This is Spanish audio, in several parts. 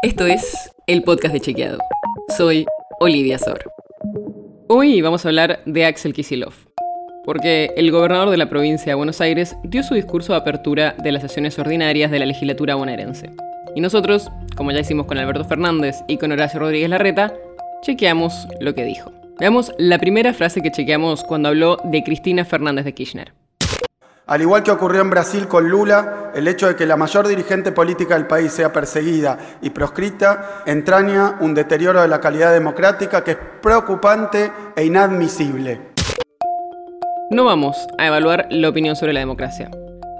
Esto es el podcast de Chequeado. Soy Olivia Sor. Hoy vamos a hablar de Axel Kisilov, porque el gobernador de la provincia de Buenos Aires dio su discurso de apertura de las sesiones ordinarias de la legislatura bonaerense. Y nosotros, como ya hicimos con Alberto Fernández y con Horacio Rodríguez Larreta, chequeamos lo que dijo. Veamos la primera frase que chequeamos cuando habló de Cristina Fernández de Kirchner. Al igual que ocurrió en Brasil con Lula, el hecho de que la mayor dirigente política del país sea perseguida y proscrita entraña un deterioro de la calidad democrática que es preocupante e inadmisible. No vamos a evaluar la opinión sobre la democracia,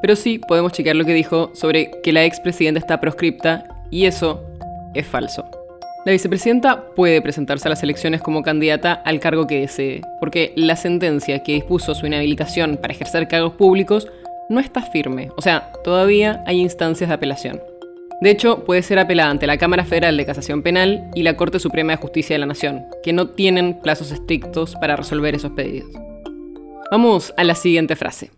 pero sí podemos chequear lo que dijo sobre que la expresidenta está proscripta y eso es falso. La vicepresidenta puede presentarse a las elecciones como candidata al cargo que desee, porque la sentencia que dispuso su inhabilitación para ejercer cargos públicos no está firme, o sea, todavía hay instancias de apelación. De hecho, puede ser apelada ante la Cámara Federal de Casación Penal y la Corte Suprema de Justicia de la Nación, que no tienen plazos estrictos para resolver esos pedidos. Vamos a la siguiente frase.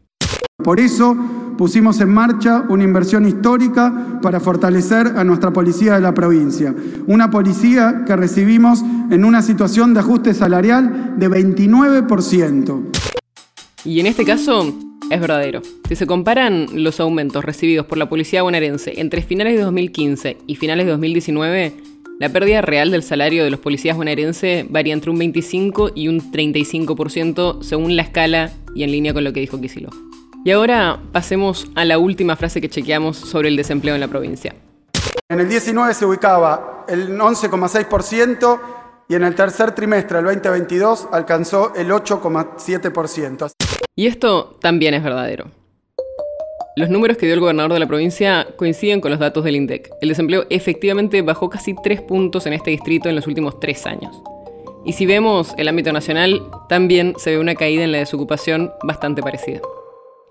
Por eso pusimos en marcha una inversión histórica para fortalecer a nuestra policía de la provincia. Una policía que recibimos en una situación de ajuste salarial de 29%. Y en este caso es verdadero. Si se comparan los aumentos recibidos por la policía bonaerense entre finales de 2015 y finales de 2019, la pérdida real del salario de los policías bonaerenses varía entre un 25 y un 35% según la escala y en línea con lo que dijo Kicillof. Y ahora pasemos a la última frase que chequeamos sobre el desempleo en la provincia. En el 19 se ubicaba el 11,6% y en el tercer trimestre del 2022 alcanzó el 8,7%. Y esto también es verdadero. Los números que dio el gobernador de la provincia coinciden con los datos del INDEC. El desempleo efectivamente bajó casi 3 puntos en este distrito en los últimos 3 años. Y si vemos el ámbito nacional, también se ve una caída en la desocupación bastante parecida.